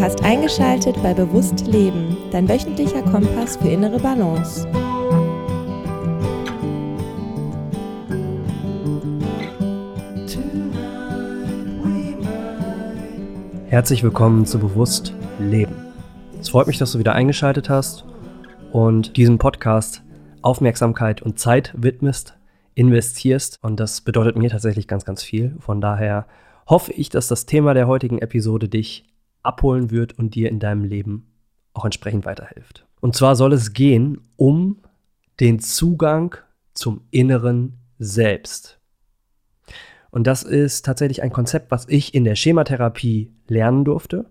Hast eingeschaltet bei Bewusst Leben, dein wöchentlicher Kompass für innere Balance. Herzlich willkommen zu Bewusst Leben. Es freut mich, dass du wieder eingeschaltet hast und diesem Podcast Aufmerksamkeit und Zeit widmest, investierst. Und das bedeutet mir tatsächlich ganz, ganz viel. Von daher hoffe ich, dass das Thema der heutigen Episode dich abholen wird und dir in deinem Leben auch entsprechend weiterhilft. Und zwar soll es gehen um den Zugang zum inneren Selbst. Und das ist tatsächlich ein Konzept, was ich in der Schematherapie lernen durfte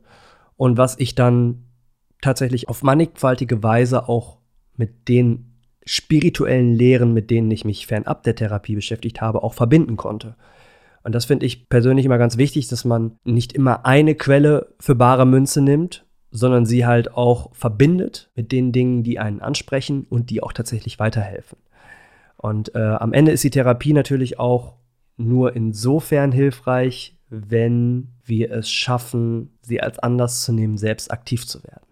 und was ich dann tatsächlich auf mannigfaltige Weise auch mit den spirituellen Lehren, mit denen ich mich fernab der Therapie beschäftigt habe, auch verbinden konnte. Und das finde ich persönlich immer ganz wichtig, dass man nicht immer eine Quelle für bare Münze nimmt, sondern sie halt auch verbindet mit den Dingen, die einen ansprechen und die auch tatsächlich weiterhelfen. Und äh, am Ende ist die Therapie natürlich auch nur insofern hilfreich, wenn wir es schaffen, sie als anders zu nehmen, selbst aktiv zu werden.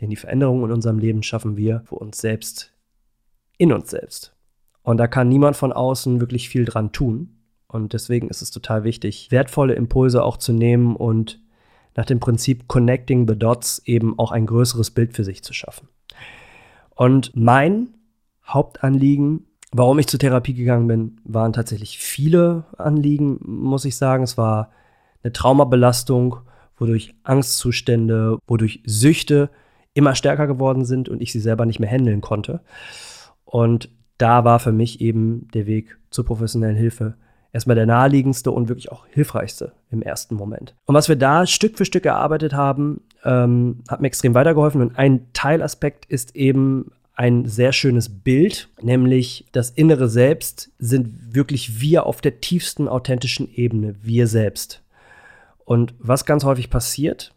Denn die Veränderungen in unserem Leben schaffen wir für uns selbst, in uns selbst. Und da kann niemand von außen wirklich viel dran tun. Und deswegen ist es total wichtig, wertvolle Impulse auch zu nehmen und nach dem Prinzip Connecting the Dots eben auch ein größeres Bild für sich zu schaffen. Und mein Hauptanliegen, warum ich zur Therapie gegangen bin, waren tatsächlich viele Anliegen, muss ich sagen. Es war eine Traumabelastung, wodurch Angstzustände, wodurch Süchte immer stärker geworden sind und ich sie selber nicht mehr handeln konnte. Und da war für mich eben der Weg zur professionellen Hilfe erstmal der naheliegendste und wirklich auch hilfreichste im ersten Moment. Und was wir da Stück für Stück erarbeitet haben, ähm, hat mir extrem weitergeholfen. Und ein Teilaspekt ist eben ein sehr schönes Bild, nämlich das innere Selbst sind wirklich wir auf der tiefsten authentischen Ebene, wir selbst. Und was ganz häufig passiert,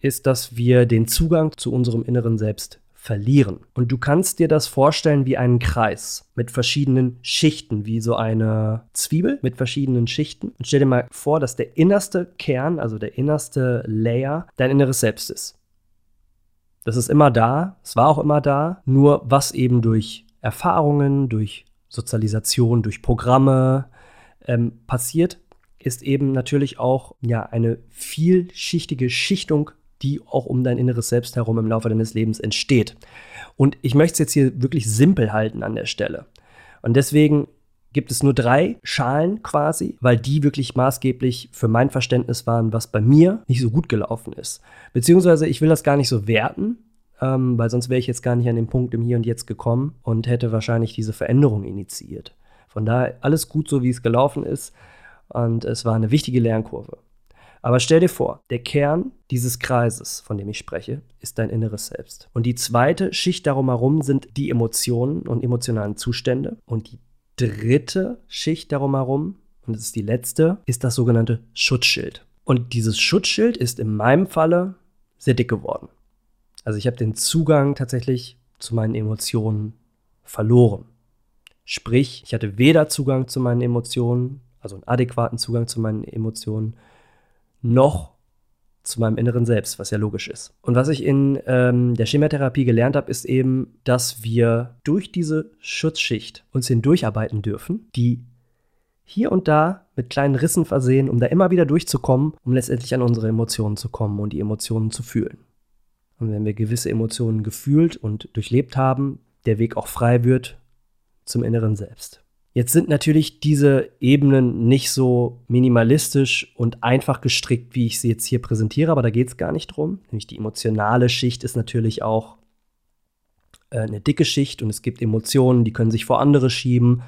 ist, dass wir den Zugang zu unserem inneren Selbst verlieren. Und du kannst dir das vorstellen wie einen Kreis mit verschiedenen Schichten, wie so eine Zwiebel mit verschiedenen Schichten. Und stell dir mal vor, dass der innerste Kern, also der innerste Layer, dein inneres Selbst ist. Das ist immer da, es war auch immer da, nur was eben durch Erfahrungen, durch Sozialisation, durch Programme ähm, passiert, ist eben natürlich auch ja eine vielschichtige Schichtung die auch um dein inneres Selbst herum im Laufe deines Lebens entsteht. Und ich möchte es jetzt hier wirklich simpel halten an der Stelle. Und deswegen gibt es nur drei Schalen quasi, weil die wirklich maßgeblich für mein Verständnis waren, was bei mir nicht so gut gelaufen ist. Beziehungsweise ich will das gar nicht so werten, ähm, weil sonst wäre ich jetzt gar nicht an den Punkt im Hier und Jetzt gekommen und hätte wahrscheinlich diese Veränderung initiiert. Von daher alles gut so, wie es gelaufen ist. Und es war eine wichtige Lernkurve. Aber stell dir vor, der Kern dieses Kreises, von dem ich spreche, ist dein inneres Selbst. Und die zweite Schicht darum herum sind die Emotionen und emotionalen Zustände. Und die dritte Schicht darum herum, und das ist die letzte, ist das sogenannte Schutzschild. Und dieses Schutzschild ist in meinem Falle sehr dick geworden. Also ich habe den Zugang tatsächlich zu meinen Emotionen verloren. Sprich, ich hatte weder Zugang zu meinen Emotionen, also einen adäquaten Zugang zu meinen Emotionen, noch zu meinem inneren Selbst, was ja logisch ist. Und was ich in ähm, der Chematherapie gelernt habe, ist eben, dass wir durch diese Schutzschicht uns hindurcharbeiten dürfen, die hier und da mit kleinen Rissen versehen, um da immer wieder durchzukommen, um letztendlich an unsere Emotionen zu kommen und die Emotionen zu fühlen. Und wenn wir gewisse Emotionen gefühlt und durchlebt haben, der Weg auch frei wird zum inneren Selbst. Jetzt sind natürlich diese Ebenen nicht so minimalistisch und einfach gestrickt, wie ich sie jetzt hier präsentiere, aber da geht es gar nicht drum. Nämlich die emotionale Schicht ist natürlich auch äh, eine dicke Schicht und es gibt Emotionen, die können sich vor andere schieben.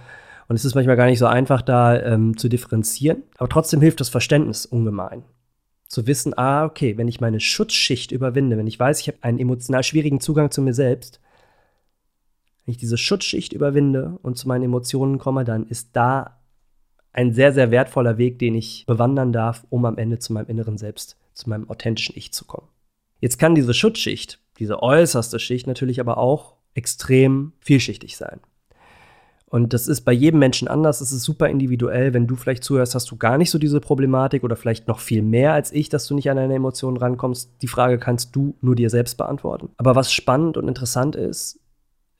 Und es ist manchmal gar nicht so einfach, da ähm, zu differenzieren. Aber trotzdem hilft das Verständnis ungemein. Zu wissen, ah, okay, wenn ich meine Schutzschicht überwinde, wenn ich weiß, ich habe einen emotional schwierigen Zugang zu mir selbst, wenn ich diese Schutzschicht überwinde und zu meinen Emotionen komme, dann ist da ein sehr, sehr wertvoller Weg, den ich bewandern darf, um am Ende zu meinem inneren Selbst, zu meinem authentischen Ich zu kommen. Jetzt kann diese Schutzschicht, diese äußerste Schicht natürlich aber auch extrem vielschichtig sein. Und das ist bei jedem Menschen anders. Es ist super individuell. Wenn du vielleicht zuhörst, hast du gar nicht so diese Problematik oder vielleicht noch viel mehr als ich, dass du nicht an deine Emotionen rankommst. Die Frage kannst du nur dir selbst beantworten. Aber was spannend und interessant ist,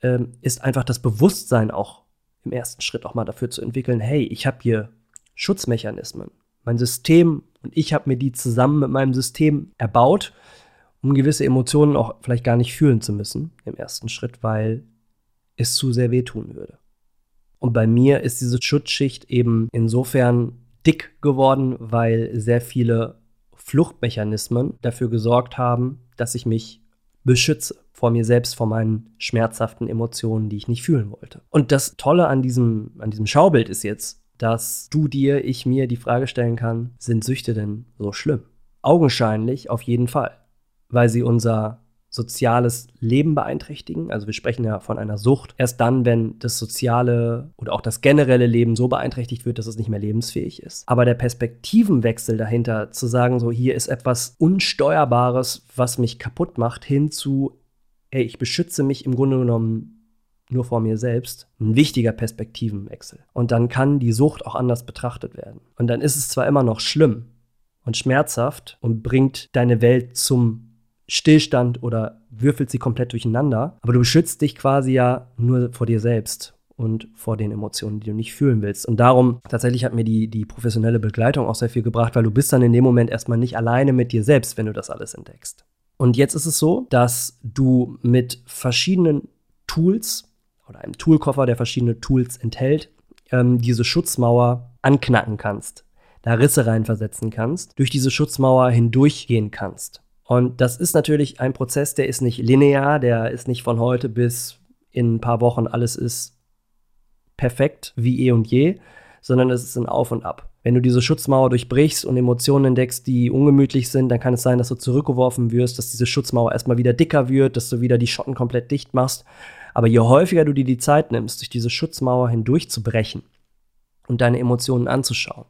ähm, ist einfach das Bewusstsein auch im ersten Schritt auch mal dafür zu entwickeln, hey, ich habe hier Schutzmechanismen. Mein System und ich habe mir die zusammen mit meinem System erbaut, um gewisse Emotionen auch vielleicht gar nicht fühlen zu müssen im ersten Schritt, weil es zu sehr wehtun würde. Und bei mir ist diese Schutzschicht eben insofern dick geworden, weil sehr viele Fluchtmechanismen dafür gesorgt haben, dass ich mich beschütze vor mir selbst, vor meinen schmerzhaften Emotionen, die ich nicht fühlen wollte. Und das Tolle an diesem, an diesem Schaubild ist jetzt, dass du dir, ich mir die Frage stellen kann, sind Süchte denn so schlimm? Augenscheinlich auf jeden Fall, weil sie unser soziales Leben beeinträchtigen. Also wir sprechen ja von einer Sucht. Erst dann, wenn das soziale oder auch das generelle Leben so beeinträchtigt wird, dass es nicht mehr lebensfähig ist. Aber der Perspektivenwechsel dahinter, zu sagen, so hier ist etwas Unsteuerbares, was mich kaputt macht, hin zu, ey, ich beschütze mich im Grunde genommen nur vor mir selbst, ein wichtiger Perspektivenwechsel. Und dann kann die Sucht auch anders betrachtet werden. Und dann ist es zwar immer noch schlimm und schmerzhaft und bringt deine Welt zum Stillstand oder würfelt sie komplett durcheinander. Aber du beschützt dich quasi ja nur vor dir selbst und vor den Emotionen, die du nicht fühlen willst. Und darum, tatsächlich hat mir die, die professionelle Begleitung auch sehr viel gebracht, weil du bist dann in dem Moment erstmal nicht alleine mit dir selbst, wenn du das alles entdeckst. Und jetzt ist es so, dass du mit verschiedenen Tools oder einem Toolkoffer, der verschiedene Tools enthält, ähm, diese Schutzmauer anknacken kannst, da Risse reinversetzen kannst, durch diese Schutzmauer hindurchgehen kannst. Und das ist natürlich ein Prozess, der ist nicht linear, der ist nicht von heute bis in ein paar Wochen alles ist perfekt wie eh und je, sondern es ist ein Auf und Ab. Wenn du diese Schutzmauer durchbrichst und Emotionen entdeckst, die ungemütlich sind, dann kann es sein, dass du zurückgeworfen wirst, dass diese Schutzmauer erstmal wieder dicker wird, dass du wieder die Schotten komplett dicht machst. Aber je häufiger du dir die Zeit nimmst, durch diese Schutzmauer hindurchzubrechen und deine Emotionen anzuschauen,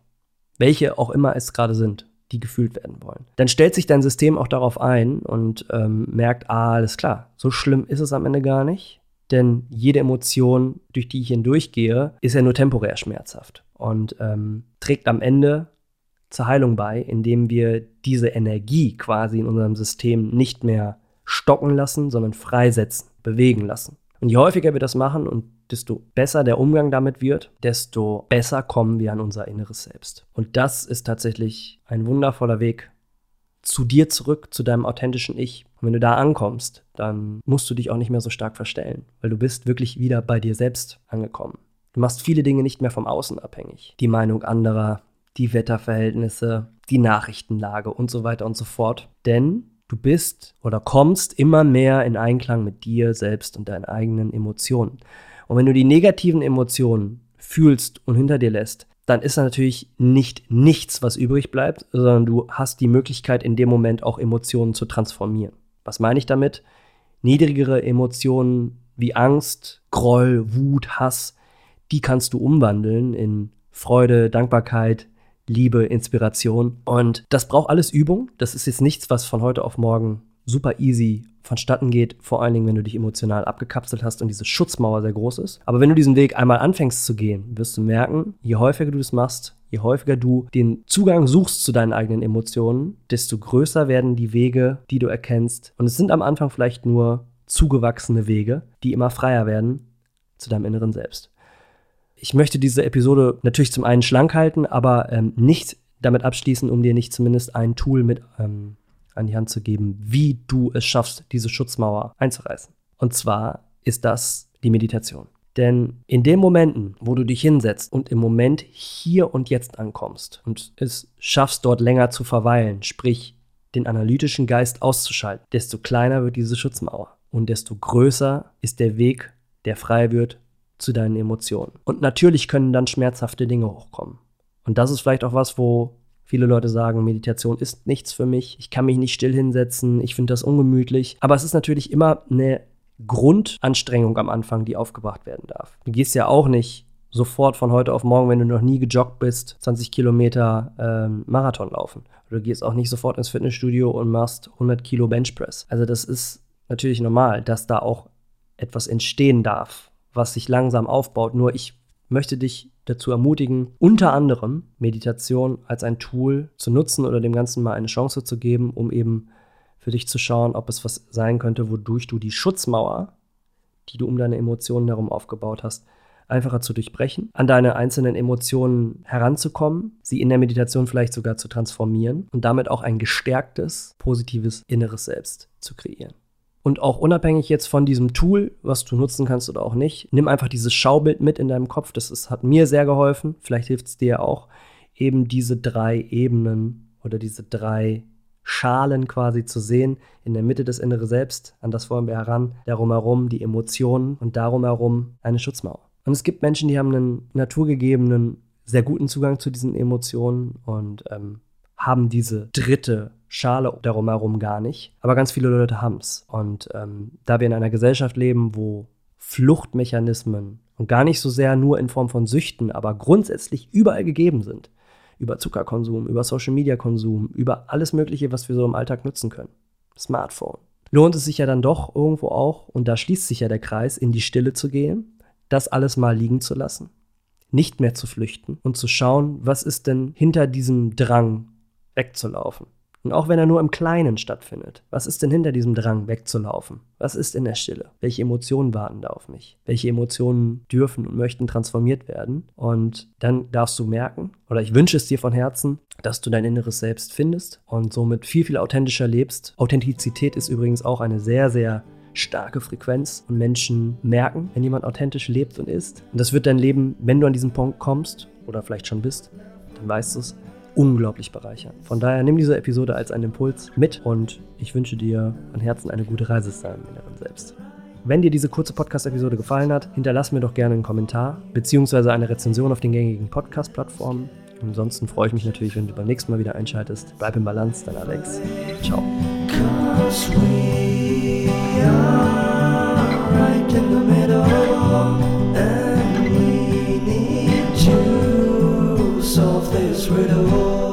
welche auch immer es gerade sind, die gefühlt werden wollen. Dann stellt sich dein System auch darauf ein und ähm, merkt, ah, alles klar, so schlimm ist es am Ende gar nicht. Denn jede Emotion, durch die ich hindurchgehe, ist ja nur temporär schmerzhaft und ähm, trägt am Ende zur Heilung bei, indem wir diese Energie quasi in unserem System nicht mehr stocken lassen, sondern freisetzen, bewegen lassen. Und je häufiger wir das machen und desto besser der Umgang damit wird, desto besser kommen wir an unser inneres Selbst. Und das ist tatsächlich ein wundervoller Weg zu dir zurück, zu deinem authentischen Ich. Und wenn du da ankommst, dann musst du dich auch nicht mehr so stark verstellen, weil du bist wirklich wieder bei dir selbst angekommen. Du machst viele Dinge nicht mehr vom Außen abhängig. Die Meinung anderer, die Wetterverhältnisse, die Nachrichtenlage und so weiter und so fort. Denn Du bist oder kommst immer mehr in Einklang mit dir selbst und deinen eigenen Emotionen. Und wenn du die negativen Emotionen fühlst und hinter dir lässt, dann ist da natürlich nicht nichts, was übrig bleibt, sondern du hast die Möglichkeit, in dem Moment auch Emotionen zu transformieren. Was meine ich damit? Niedrigere Emotionen wie Angst, Groll, Wut, Hass, die kannst du umwandeln in Freude, Dankbarkeit, Liebe, Inspiration. Und das braucht alles Übung. Das ist jetzt nichts, was von heute auf morgen super easy vonstatten geht, vor allen Dingen, wenn du dich emotional abgekapselt hast und diese Schutzmauer sehr groß ist. Aber wenn du diesen Weg einmal anfängst zu gehen, wirst du merken, je häufiger du das machst, je häufiger du den Zugang suchst zu deinen eigenen Emotionen, desto größer werden die Wege, die du erkennst. Und es sind am Anfang vielleicht nur zugewachsene Wege, die immer freier werden zu deinem inneren Selbst ich möchte diese Episode natürlich zum einen schlank halten, aber ähm, nicht damit abschließen, um dir nicht zumindest ein Tool mit ähm, an die Hand zu geben, wie du es schaffst, diese Schutzmauer einzureißen. Und zwar ist das die Meditation. Denn in den Momenten, wo du dich hinsetzt und im Moment hier und jetzt ankommst und es schaffst, dort länger zu verweilen, sprich den analytischen Geist auszuschalten, desto kleiner wird diese Schutzmauer und desto größer ist der Weg, der frei wird zu deinen Emotionen. Und natürlich können dann schmerzhafte Dinge hochkommen. Und das ist vielleicht auch was, wo viele Leute sagen, Meditation ist nichts für mich, ich kann mich nicht still hinsetzen, ich finde das ungemütlich. Aber es ist natürlich immer eine Grundanstrengung am Anfang, die aufgebracht werden darf. Du gehst ja auch nicht sofort von heute auf morgen, wenn du noch nie gejoggt bist, 20 Kilometer ähm, Marathon laufen. Du gehst auch nicht sofort ins Fitnessstudio und machst 100 Kilo Benchpress. Also das ist natürlich normal, dass da auch etwas entstehen darf was sich langsam aufbaut. Nur ich möchte dich dazu ermutigen, unter anderem Meditation als ein Tool zu nutzen oder dem Ganzen mal eine Chance zu geben, um eben für dich zu schauen, ob es was sein könnte, wodurch du die Schutzmauer, die du um deine Emotionen herum aufgebaut hast, einfacher zu durchbrechen, an deine einzelnen Emotionen heranzukommen, sie in der Meditation vielleicht sogar zu transformieren und damit auch ein gestärktes, positives inneres Selbst zu kreieren. Und auch unabhängig jetzt von diesem Tool, was du nutzen kannst oder auch nicht, nimm einfach dieses Schaubild mit in deinem Kopf. Das ist, hat mir sehr geholfen. Vielleicht hilft es dir auch, eben diese drei Ebenen oder diese drei Schalen quasi zu sehen. In der Mitte das innere Selbst, an das wollen wir heran, darum herum die Emotionen und darum herum eine Schutzmauer. Und es gibt Menschen, die haben einen naturgegebenen, sehr guten Zugang zu diesen Emotionen und ähm, haben diese dritte Schale darum herum gar nicht. Aber ganz viele Leute haben es. Und ähm, da wir in einer Gesellschaft leben, wo Fluchtmechanismen und gar nicht so sehr nur in Form von Süchten, aber grundsätzlich überall gegeben sind, über Zuckerkonsum, über Social-Media-Konsum, über alles Mögliche, was wir so im Alltag nutzen können, Smartphone, lohnt es sich ja dann doch irgendwo auch, und da schließt sich ja der Kreis, in die Stille zu gehen, das alles mal liegen zu lassen, nicht mehr zu flüchten und zu schauen, was ist denn hinter diesem Drang wegzulaufen. Und auch wenn er nur im Kleinen stattfindet, was ist denn hinter diesem Drang wegzulaufen? Was ist in der Stille? Welche Emotionen warten da auf mich? Welche Emotionen dürfen und möchten transformiert werden? Und dann darfst du merken, oder ich wünsche es dir von Herzen, dass du dein inneres Selbst findest und somit viel, viel authentischer lebst. Authentizität ist übrigens auch eine sehr, sehr starke Frequenz und Menschen merken, wenn jemand authentisch lebt und ist. Und das wird dein Leben, wenn du an diesen Punkt kommst oder vielleicht schon bist, dann weißt du es, unglaublich bereichern. Von daher nimm diese Episode als einen Impuls mit und ich wünsche dir von Herzen eine gute Reise zu deinem inneren Selbst. Wenn dir diese kurze Podcast-Episode gefallen hat, hinterlass mir doch gerne einen Kommentar bzw. eine Rezension auf den gängigen Podcast-Plattformen. Ansonsten freue ich mich natürlich, wenn du beim nächsten Mal wieder einschaltest. Bleib im Balance, dein Alex. Ciao. Right in the middle, where the Lord.